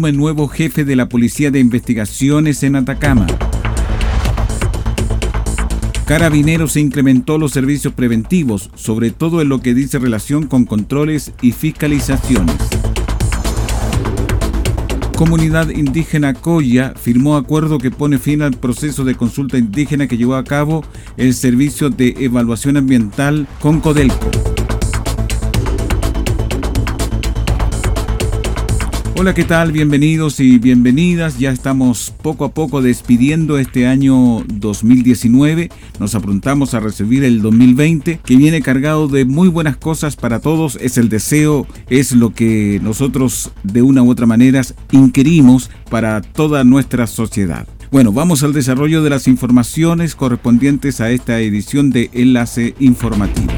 Nuevo jefe de la Policía de Investigaciones en Atacama. Carabineros se incrementó los servicios preventivos, sobre todo en lo que dice relación con controles y fiscalizaciones. Comunidad indígena Coya firmó acuerdo que pone fin al proceso de consulta indígena que llevó a cabo el Servicio de Evaluación Ambiental con Codelco. Hola, ¿qué tal? Bienvenidos y bienvenidas. Ya estamos poco a poco despidiendo este año 2019. Nos apuntamos a recibir el 2020 que viene cargado de muy buenas cosas para todos. Es el deseo, es lo que nosotros de una u otra manera inquirimos para toda nuestra sociedad. Bueno, vamos al desarrollo de las informaciones correspondientes a esta edición de Enlace Informativo.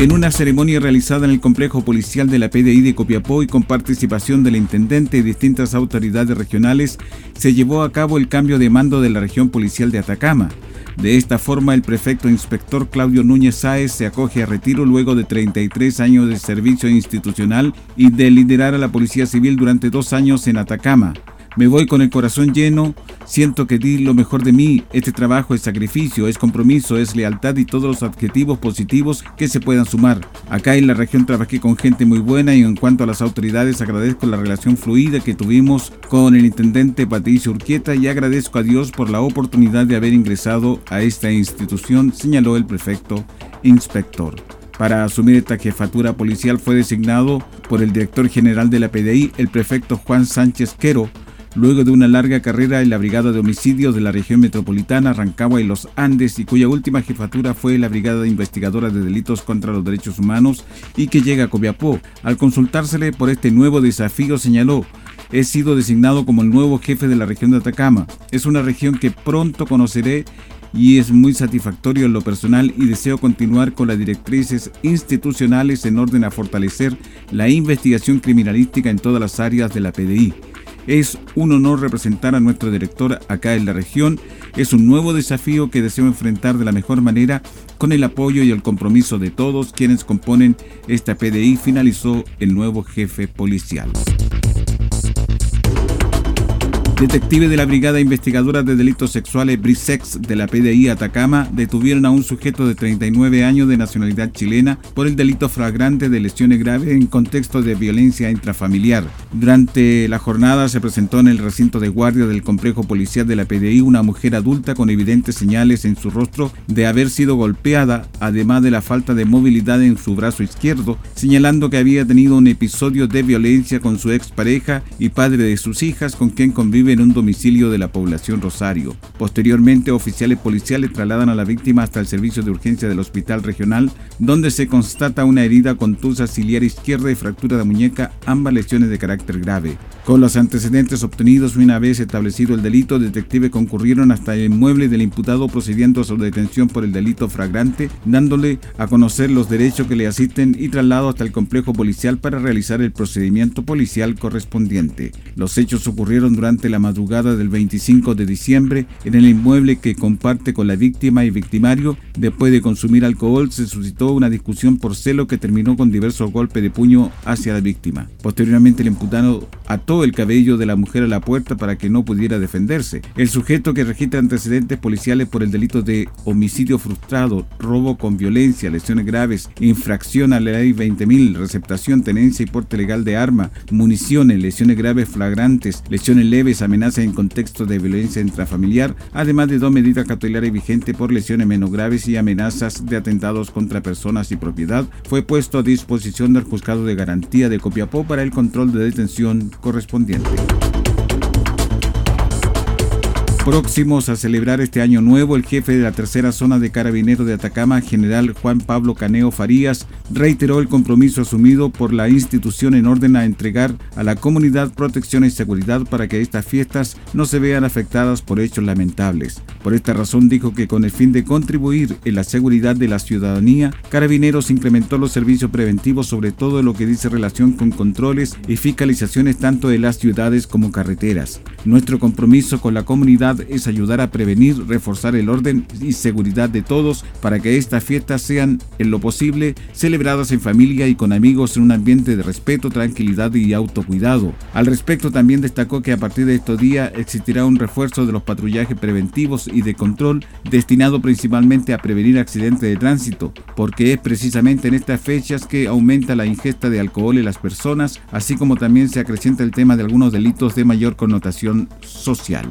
En una ceremonia realizada en el complejo policial de la PDI de Copiapó y con participación del intendente y distintas autoridades regionales, se llevó a cabo el cambio de mando de la región policial de Atacama. De esta forma, el prefecto inspector Claudio Núñez Sáez se acoge a retiro luego de 33 años de servicio institucional y de liderar a la Policía Civil durante dos años en Atacama. Me voy con el corazón lleno, siento que di lo mejor de mí. Este trabajo es sacrificio, es compromiso, es lealtad y todos los adjetivos positivos que se puedan sumar. Acá en la región trabajé con gente muy buena y en cuanto a las autoridades agradezco la relación fluida que tuvimos con el intendente Patricio Urquieta y agradezco a Dios por la oportunidad de haber ingresado a esta institución, señaló el prefecto inspector. Para asumir esta jefatura policial fue designado por el director general de la PDI, el prefecto Juan Sánchez Quero, luego de una larga carrera en la Brigada de Homicidios de la región metropolitana, Rancagua y los Andes, y cuya última jefatura fue la Brigada Investigadora de Delitos contra los Derechos Humanos y que llega a Copiapó. Al consultársele por este nuevo desafío, señaló, he sido designado como el nuevo jefe de la región de Atacama. Es una región que pronto conoceré y es muy satisfactorio en lo personal y deseo continuar con las directrices institucionales en orden a fortalecer la investigación criminalística en todas las áreas de la PDI. Es un honor representar a nuestro director acá en la región. Es un nuevo desafío que deseo enfrentar de la mejor manera con el apoyo y el compromiso de todos quienes componen esta PDI, finalizó el nuevo jefe policial. Detectives de la Brigada Investigadora de Delitos Sexuales BRISEX de la PDI Atacama detuvieron a un sujeto de 39 años de nacionalidad chilena por el delito flagrante de lesiones graves en contexto de violencia intrafamiliar. Durante la jornada se presentó en el recinto de guardia del complejo policial de la PDI una mujer adulta con evidentes señales en su rostro de haber sido golpeada, además de la falta de movilidad en su brazo izquierdo, señalando que había tenido un episodio de violencia con su expareja y padre de sus hijas con quien convive en un domicilio de la población Rosario. Posteriormente, oficiales policiales trasladan a la víctima hasta el servicio de urgencia del hospital regional, donde se constata una herida contusa ciliar izquierda y fractura de muñeca, ambas lesiones de carácter grave. Con los antecedentes obtenidos una vez establecido el delito, detectives concurrieron hasta el inmueble del imputado procediendo a su detención por el delito flagrante, dándole a conocer los derechos que le asisten y traslado hasta el complejo policial para realizar el procedimiento policial correspondiente. Los hechos ocurrieron durante la madrugada del 25 de diciembre en el inmueble que comparte con la víctima y victimario. Después de consumir alcohol se suscitó una discusión por celo que terminó con diversos golpes de puño hacia la víctima. Posteriormente el imputado ató el cabello de la mujer a la puerta para que no pudiera defenderse. El sujeto que registra antecedentes policiales por el delito de homicidio frustrado, robo con violencia, lesiones graves, infracción a la ley 20.000, receptación, tenencia y porte legal de arma, municiones, lesiones graves flagrantes, lesiones leves, amenazas en contexto de violencia intrafamiliar, además de dos medidas cautelares vigentes por lesiones menos graves y amenazas de atentados contra personas y propiedad, fue puesto a disposición del juzgado de garantía de Copiapó para el control de detención correspondiente. Próximos a celebrar este año nuevo, el jefe de la tercera zona de carabineros de Atacama, general Juan Pablo Caneo Farías, reiteró el compromiso asumido por la institución en orden a entregar a la comunidad protección y seguridad para que estas fiestas no se vean afectadas por hechos lamentables. Por esta razón dijo que con el fin de contribuir en la seguridad de la ciudadanía, Carabineros incrementó los servicios preventivos sobre todo lo que dice relación con controles y fiscalizaciones tanto de las ciudades como carreteras. Nuestro compromiso con la comunidad es ayudar a prevenir, reforzar el orden y seguridad de todos para que estas fiestas sean, en lo posible, celebradas en familia y con amigos en un ambiente de respeto, tranquilidad y autocuidado. Al respecto también destacó que a partir de estos días existirá un refuerzo de los patrullajes preventivos y de control destinado principalmente a prevenir accidentes de tránsito, porque es precisamente en estas fechas que aumenta la ingesta de alcohol en las personas, así como también se acrecienta el tema de algunos delitos de mayor connotación social.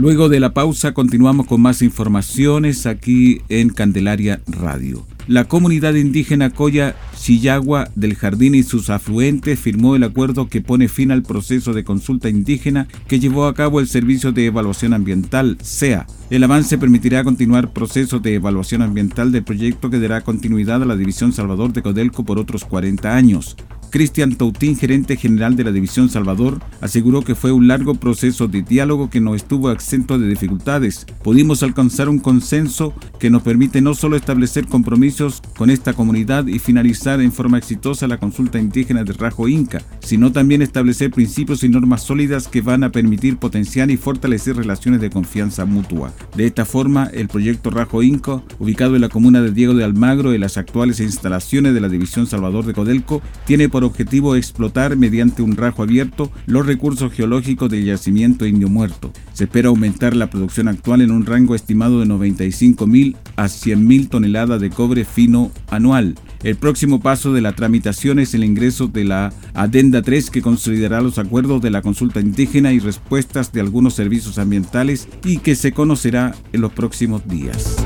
Luego de la pausa continuamos con más informaciones aquí en Candelaria Radio. La comunidad indígena Coya Chillagua del Jardín y sus afluentes firmó el acuerdo que pone fin al proceso de consulta indígena que llevó a cabo el Servicio de Evaluación Ambiental, SEA. El avance permitirá continuar procesos de evaluación ambiental del proyecto que dará continuidad a la División Salvador de Codelco por otros 40 años. Cristian Tautín, gerente general de la División Salvador, aseguró que fue un largo proceso de diálogo que no estuvo exento de dificultades. Pudimos alcanzar un consenso que nos permite no solo establecer compromisos con esta comunidad y finalizar en forma exitosa la consulta indígena de Rajo Inca, sino también establecer principios y normas sólidas que van a permitir potenciar y fortalecer relaciones de confianza mutua. De esta forma, el proyecto Rajo Inca, ubicado en la comuna de Diego de Almagro en las actuales instalaciones de la División Salvador de Codelco, tiene por objetivo explotar mediante un rajo abierto los recursos geológicos del yacimiento indio muerto. Se espera aumentar la producción actual en un rango estimado de 95.000 a 100.000 toneladas de cobre fino anual. El próximo paso de la tramitación es el ingreso de la Adenda 3 que consolidará los acuerdos de la consulta indígena y respuestas de algunos servicios ambientales y que se conocerá en los próximos días.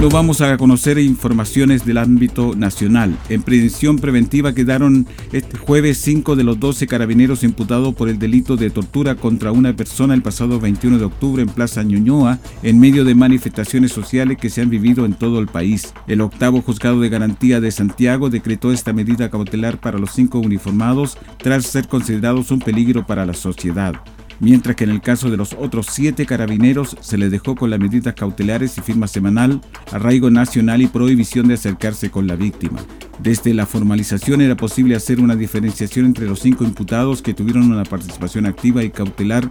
Lo vamos a conocer informaciones del ámbito nacional. En prevención preventiva quedaron este jueves 5 de los 12 carabineros imputados por el delito de tortura contra una persona el pasado 21 de octubre en Plaza Ñuñoa, en medio de manifestaciones sociales que se han vivido en todo el país. El octavo juzgado de garantía de Santiago decretó esta medida cautelar para los cinco uniformados tras ser considerados un peligro para la sociedad mientras que en el caso de los otros siete carabineros se les dejó con las medidas cautelares y firma semanal, arraigo nacional y prohibición de acercarse con la víctima. Desde la formalización era posible hacer una diferenciación entre los cinco imputados que tuvieron una participación activa y cautelar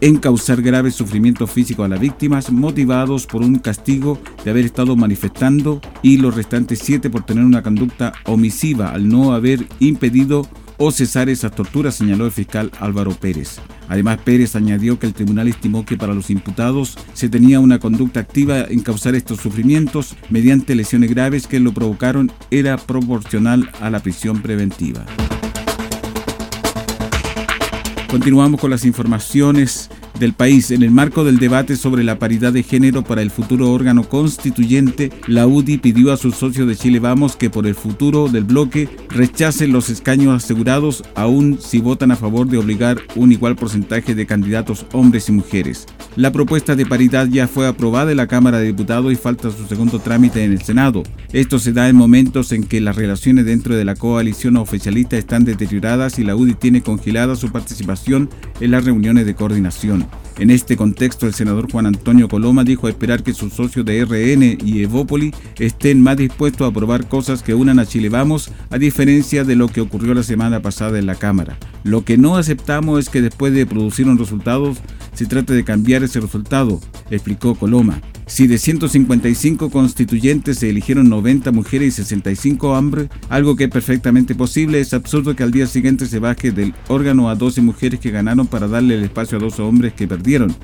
en causar grave sufrimiento físico a las víctimas motivados por un castigo de haber estado manifestando y los restantes siete por tener una conducta omisiva al no haber impedido o cesar esas torturas, señaló el fiscal Álvaro Pérez. Además, Pérez añadió que el tribunal estimó que para los imputados se tenía una conducta activa en causar estos sufrimientos mediante lesiones graves que lo provocaron era proporcional a la prisión preventiva. Continuamos con las informaciones del país. En el marco del debate sobre la paridad de género para el futuro órgano constituyente, la UDI pidió a sus socios de Chile Vamos que por el futuro del bloque rechacen los escaños asegurados, aun si votan a favor de obligar un igual porcentaje de candidatos hombres y mujeres. La propuesta de paridad ya fue aprobada en la Cámara de Diputados y falta su segundo trámite en el Senado. Esto se da en momentos en que las relaciones dentro de la coalición oficialista están deterioradas y la UDI tiene congelada su participación en las reuniones de coordinación. En este contexto, el senador Juan Antonio Coloma dijo esperar que sus socios de RN y Evópoli estén más dispuestos a aprobar cosas que unan a Chile Vamos, a diferencia de lo que ocurrió la semana pasada en la Cámara. Lo que no aceptamos es que después de producir un resultado, se trate de cambiar ese resultado, explicó Coloma. Si de 155 constituyentes se eligieron 90 mujeres y 65 hombres, algo que es perfectamente posible, es absurdo que al día siguiente se baje del órgano a 12 mujeres que ganaron para darle el espacio a 12 hombres que perdieron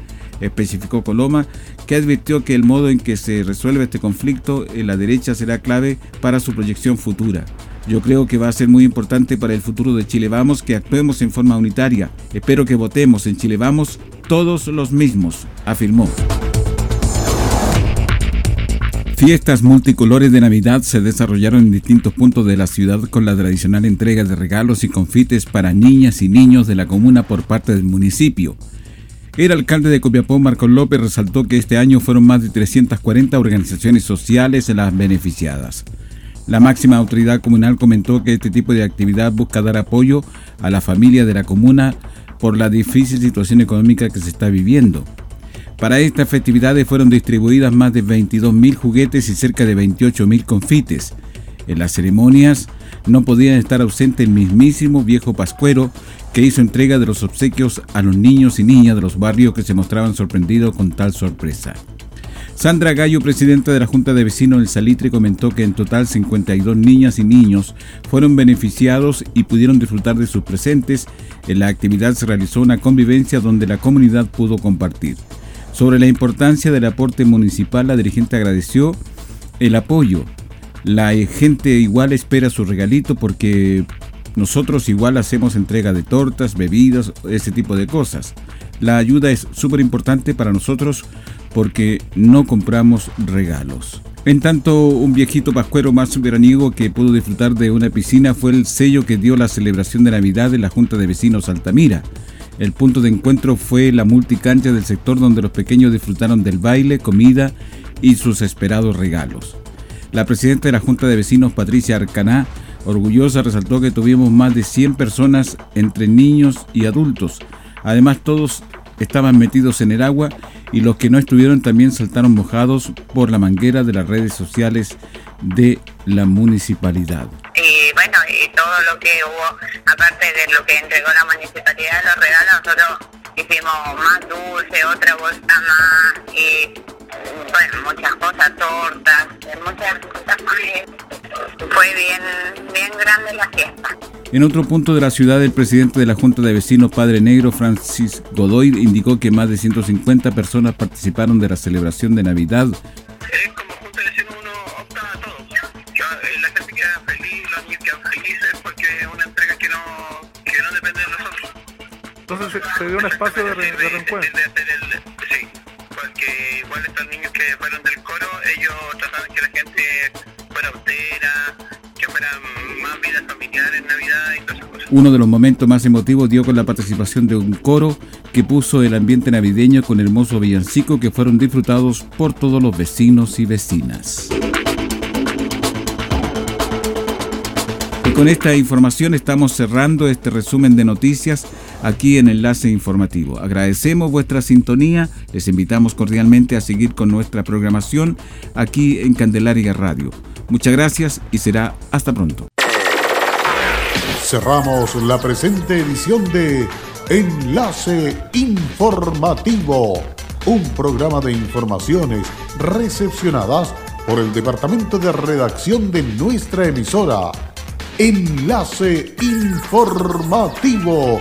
especificó Coloma, que advirtió que el modo en que se resuelve este conflicto en la derecha será clave para su proyección futura. Yo creo que va a ser muy importante para el futuro de Chile Vamos que actuemos en forma unitaria. Espero que votemos en Chile Vamos todos los mismos, afirmó. Fiestas multicolores de Navidad se desarrollaron en distintos puntos de la ciudad con la tradicional entrega de regalos y confites para niñas y niños de la comuna por parte del municipio. El alcalde de Copiapó, Marcos López, resaltó que este año fueron más de 340 organizaciones sociales las beneficiadas. La máxima autoridad comunal comentó que este tipo de actividad busca dar apoyo a la familia de la comuna por la difícil situación económica que se está viviendo. Para estas festividades fueron distribuidas más de 22.000 juguetes y cerca de 28.000 confites. En las ceremonias no podían estar ausentes el mismísimo viejo Pascuero que hizo entrega de los obsequios a los niños y niñas de los barrios que se mostraban sorprendidos con tal sorpresa. Sandra Gallo, presidenta de la Junta de Vecinos del Salitre, comentó que en total 52 niñas y niños fueron beneficiados y pudieron disfrutar de sus presentes. En la actividad se realizó una convivencia donde la comunidad pudo compartir. Sobre la importancia del aporte municipal, la dirigente agradeció el apoyo. La gente igual espera su regalito porque nosotros igual hacemos entrega de tortas, bebidas, ese tipo de cosas. La ayuda es súper importante para nosotros porque no compramos regalos. En tanto, un viejito pascuero más veraniego que pudo disfrutar de una piscina fue el sello que dio la celebración de Navidad de la Junta de Vecinos Altamira. El punto de encuentro fue la multicancha del sector donde los pequeños disfrutaron del baile, comida y sus esperados regalos. La presidenta de la Junta de Vecinos, Patricia Arcaná, orgullosa, resaltó que tuvimos más de 100 personas entre niños y adultos. Además, todos estaban metidos en el agua y los que no estuvieron también saltaron mojados por la manguera de las redes sociales de la municipalidad todo lo que hubo, aparte de lo que entregó la municipalidad, los regalos, nosotros hicimos más dulce, otra bolsa más, y bueno, muchas cosas, tortas, muchas cosas más. Fue bien, bien grande la fiesta. En otro punto de la ciudad, el presidente de la Junta de Vecinos, Padre Negro, Francis Godoy, indicó que más de 150 personas participaron de la celebración de Navidad Entonces se, dio un espacio de, reencuentro. sí, porque igual estos niños que fueron del coro, ellos trataban que la gente fuera austera, que fuera más vida familiar en Navidad y todas esas cosas. Uno de los momentos más emotivos dio con la participación de un coro que puso el ambiente navideño con hermoso villancico que fueron disfrutados por todos los vecinos y vecinas. Y con esta información estamos cerrando este resumen de noticias aquí en Enlace Informativo. Agradecemos vuestra sintonía, les invitamos cordialmente a seguir con nuestra programación aquí en Candelaria Radio. Muchas gracias y será hasta pronto. Cerramos la presente edición de Enlace Informativo, un programa de informaciones recepcionadas por el Departamento de Redacción de nuestra emisora Enlace Informativo